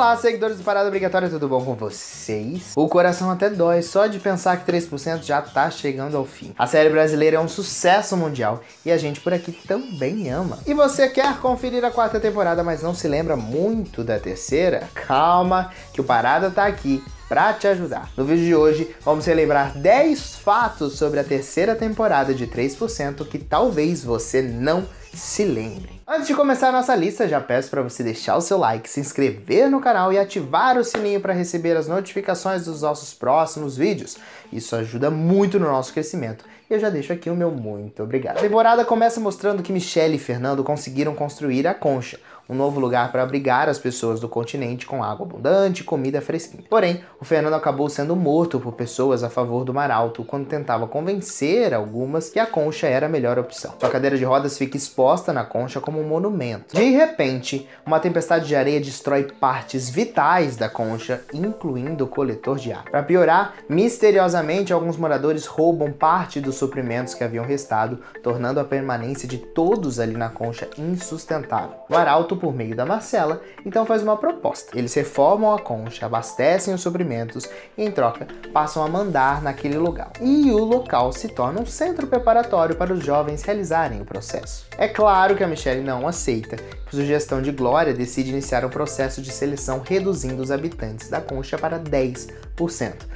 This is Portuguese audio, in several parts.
Olá, seguidores do Parada Obrigatória, tudo bom com vocês? O coração até dói só de pensar que 3% já tá chegando ao fim. A série brasileira é um sucesso mundial e a gente por aqui também ama. E você quer conferir a quarta temporada, mas não se lembra muito da terceira? Calma, que o Parada tá aqui para te ajudar. No vídeo de hoje, vamos relembrar 10 fatos sobre a terceira temporada de 3% que talvez você não se lembre. Antes de começar a nossa lista, já peço para você deixar o seu like, se inscrever no canal e ativar o sininho para receber as notificações dos nossos próximos vídeos. Isso ajuda muito no nosso crescimento. Eu já deixo aqui o meu muito obrigado. A temporada começa mostrando que Michelle e Fernando conseguiram construir a concha, um novo lugar para abrigar as pessoas do continente com água abundante e comida fresquinha. Porém, o Fernando acabou sendo morto por pessoas a favor do Mar Alto quando tentava convencer algumas que a concha era a melhor opção. Sua cadeira de rodas fica exposta na concha como um monumento. De repente, uma tempestade de areia destrói partes vitais da concha, incluindo o coletor de ar. Para piorar, misteriosamente alguns moradores roubam parte dos suprimentos que haviam restado, tornando a permanência de todos ali na concha insustentável. O Arauto por meio da Marcela, então faz uma proposta. Eles reformam a concha, abastecem os suprimentos e, em troca, passam a mandar naquele lugar. E o local se torna um centro preparatório para os jovens realizarem o processo. É claro que a Michelle não aceita. Por sugestão de Glória, decide iniciar um processo de seleção reduzindo os habitantes da concha para 10%,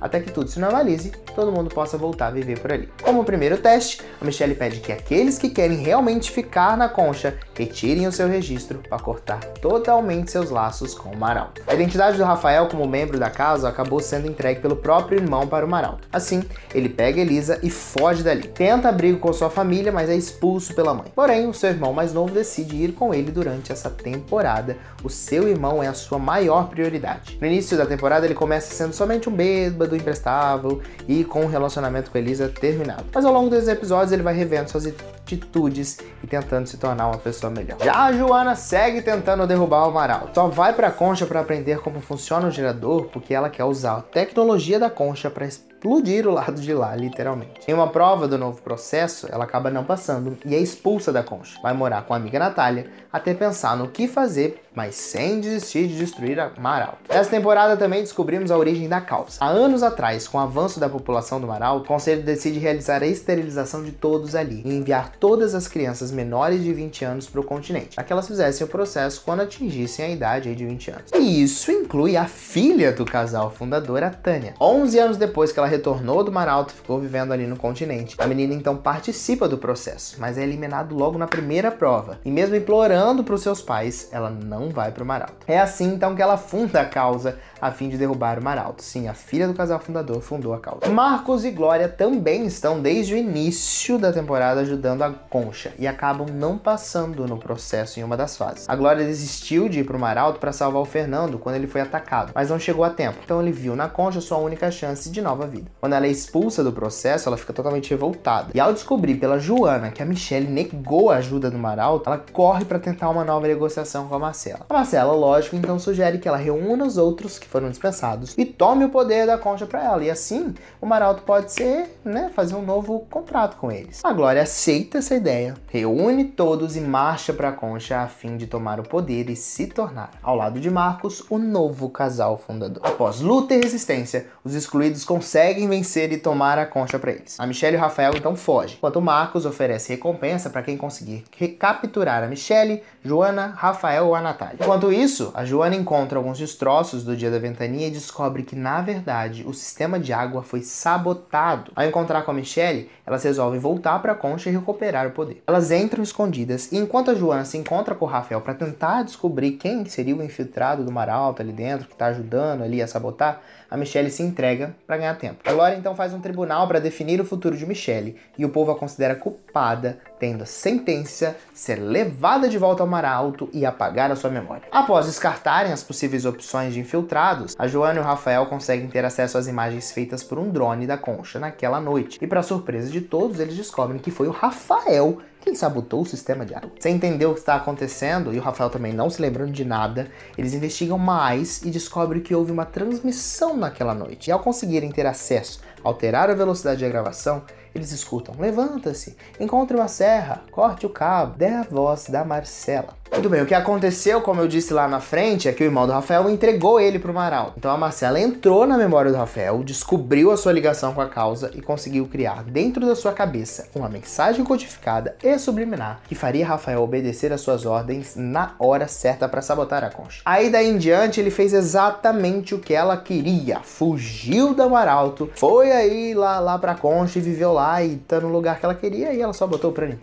até que tudo se normalize todo mundo possa voltar a viver por ali. Como primeiro teste, a Michelle pede que aqueles que querem realmente ficar na concha retirem o seu registro para cortar totalmente seus laços com o Maralto. A identidade do Rafael como membro da casa acabou sendo entregue pelo próprio irmão para o Maralto. Assim, ele pega Elisa e foge dali. Tenta abrigo com sua família, mas é expulso pela mãe. Porém, o seu irmão mais novo decide ir com ele durante essa temporada. O seu irmão é a sua maior prioridade. No início da temporada, ele começa sendo somente um bêbado imprestável e com um relacionamento com Elisa terminado. Mas ao longo dos episódios, ele vai revendo suas atitudes e tentando se tornar uma pessoa melhor. Já a Joana segue tentando derrubar o Amaral. Só vai para a concha para aprender como funciona o gerador, porque ela quer usar a tecnologia da concha para explodir o lado de lá, literalmente. Em uma prova do novo processo, ela acaba não passando e é expulsa da concha. Vai morar com a amiga Natália até pensar no que fazer, mas sem desistir de destruir a Maralto. Nessa temporada também descobrimos a origem da causa. Há anos atrás, com o avanço da população do Maralto, o conselho decide realizar a esterilização de todos ali e enviar todas as crianças menores de 20 anos para o continente, para que elas fizessem o processo quando atingissem a idade de 20 anos. E isso inclui a filha do casal fundador, a Tânia. 11 anos depois que ela retornou do Mar Alto, ficou vivendo ali no continente. A menina então participa do processo, mas é eliminado logo na primeira prova. E mesmo implorando para os seus pais, ela não vai para o Mar Alto. É assim então que ela funda a causa a fim de derrubar o Mar Alto. Sim, a filha do casal fundador fundou a causa. Marcos e Glória também estão desde o início da temporada ajudando a Concha e acabam não passando no processo em uma das fases. A Glória desistiu de ir para o Mar Alto para salvar o Fernando quando ele foi atacado, mas não chegou a tempo. Então ele viu na Concha sua única chance de nova vida. Quando ela é expulsa do processo, ela fica totalmente revoltada. E ao descobrir pela Joana que a Michelle negou a ajuda do Maralto, ela corre para tentar uma nova negociação com a Marcela. A Marcela, lógico, então sugere que ela reúna os outros que foram dispensados e tome o poder da concha para ela. E assim, o Maralto pode ser, né, fazer um novo contrato com eles. A Glória aceita essa ideia, reúne todos e marcha para a concha a fim de tomar o poder e se tornar, ao lado de Marcos, o novo casal fundador. Após luta e resistência, os excluídos conseguem conseguem vencer e tomar a concha para eles. A Michelle e o Rafael então fogem, enquanto Marcos oferece recompensa para quem conseguir recapturar a Michelle, Joana, Rafael ou a Natália. Enquanto isso, a Joana encontra alguns destroços do dia da ventania e descobre que, na verdade, o sistema de água foi sabotado. Ao encontrar com a Michelle, elas resolvem voltar para a concha e recuperar o poder. Elas entram escondidas e enquanto a Joana se encontra com o Rafael para tentar descobrir quem seria o infiltrado do Mar Alto ali dentro, que está ajudando ali a sabotar, a Michelle se entrega para ganhar tempo. A Glória então faz um tribunal para definir o futuro de Michelle e o povo a considera culpada, tendo a sentença ser levada de volta ao Mar Alto e apagar a sua memória. Após descartarem as possíveis opções de infiltrados, a Joana e o Rafael conseguem ter acesso às imagens feitas por um drone da concha naquela noite. E para surpresa de todos, eles descobrem que foi o Rafael quem sabotou o sistema de água. Sem entender o que está acontecendo, e o Rafael também não se lembrando de nada, eles investigam mais e descobrem que houve uma transmissão naquela noite. E ao conseguirem ter acesso, alterar a velocidade da gravação, eles escutam: levanta-se, encontre uma serra, corte o cabo, dê a voz da Marcela. Muito bem, o que aconteceu, como eu disse lá na frente, é que o irmão do Rafael entregou ele pro Maralto. Então a Marcela entrou na memória do Rafael, descobriu a sua ligação com a causa e conseguiu criar dentro da sua cabeça uma mensagem codificada e subliminar que faria Rafael obedecer às suas ordens na hora certa para sabotar a concha. Aí daí em diante ele fez exatamente o que ela queria, fugiu do Maralto, foi aí lá, lá pra concha e viveu lá e tá no lugar que ela queria e ela só botou o prano em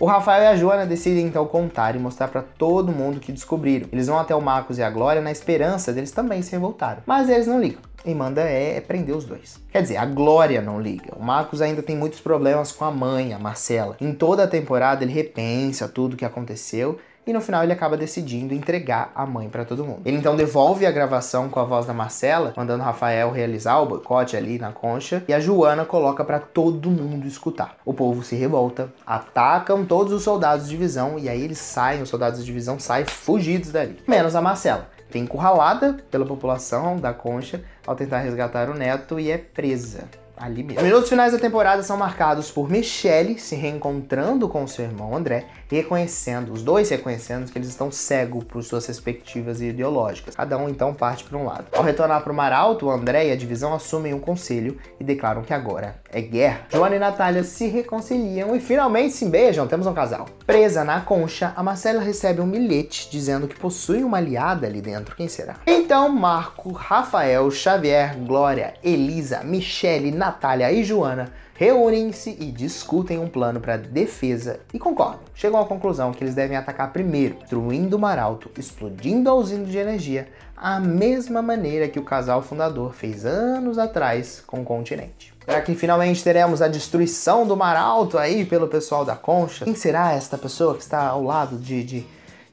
o Rafael e a Joana decidem então contar e mostrar para todo mundo que descobriram. Eles vão até o Marcos e a Glória na esperança deles também se revoltarem. Mas eles não ligam. E manda é, é prender os dois. Quer dizer, a Glória não liga. O Marcos ainda tem muitos problemas com a mãe, a Marcela. Em toda a temporada ele repensa tudo o que aconteceu e no final ele acaba decidindo entregar a mãe para todo mundo. Ele então devolve a gravação com a voz da Marcela, mandando Rafael realizar o boicote ali na concha, e a Joana coloca para todo mundo escutar. O povo se revolta, atacam todos os soldados de divisão e aí eles saem, os soldados de divisão saem fugidos dali, menos a Marcela. Tem encurralada pela população da concha ao tentar resgatar o neto e é presa ali mesmo. Os minutos finais da temporada são marcados por Michelle se reencontrando com seu irmão André, reconhecendo, os dois reconhecendo que eles estão cegos por suas respectivas ideológicas. Cada um então parte para um lado. Ao retornar para o Mar Alto, André e a divisão assumem um conselho e declaram que agora é guerra. Joana e Natália se reconciliam e finalmente se beijam, temos um casal. Presa na concha, a Marcela recebe um bilhete dizendo que possui uma aliada ali dentro. Quem será? Então Marco, Rafael, Xavier, Glória, Elisa, Michelle, Natália e Joana reúnem-se e discutem um plano para defesa e concordam. Chegam à conclusão que eles devem atacar primeiro, destruindo o Mar Alto, explodindo a usina de energia, a mesma maneira que o casal fundador fez anos atrás com o continente. Será que finalmente teremos a destruição do Mar Alto aí pelo pessoal da Concha? Quem será esta pessoa que está ao lado de, de,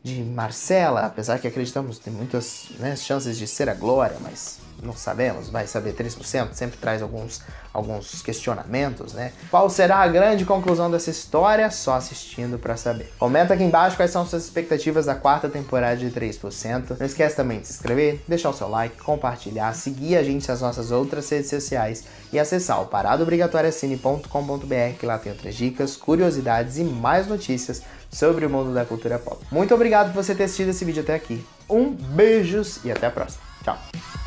de Marcela? Apesar que acreditamos que tem muitas né, chances de ser a Glória, mas não sabemos, vai saber 3%, sempre traz alguns, alguns questionamentos, né? Qual será a grande conclusão dessa história? Só assistindo para saber. Comenta aqui embaixo quais são suas expectativas da quarta temporada de 3%. Não esquece também de se inscrever, deixar o seu like, compartilhar, seguir a gente nas nossas outras redes sociais e acessar o paradobrigatoriacine.com.br que lá tem outras dicas, curiosidades e mais notícias sobre o mundo da cultura pop. Muito obrigado por você ter assistido esse vídeo até aqui. Um beijos e até a próxima. Tchau!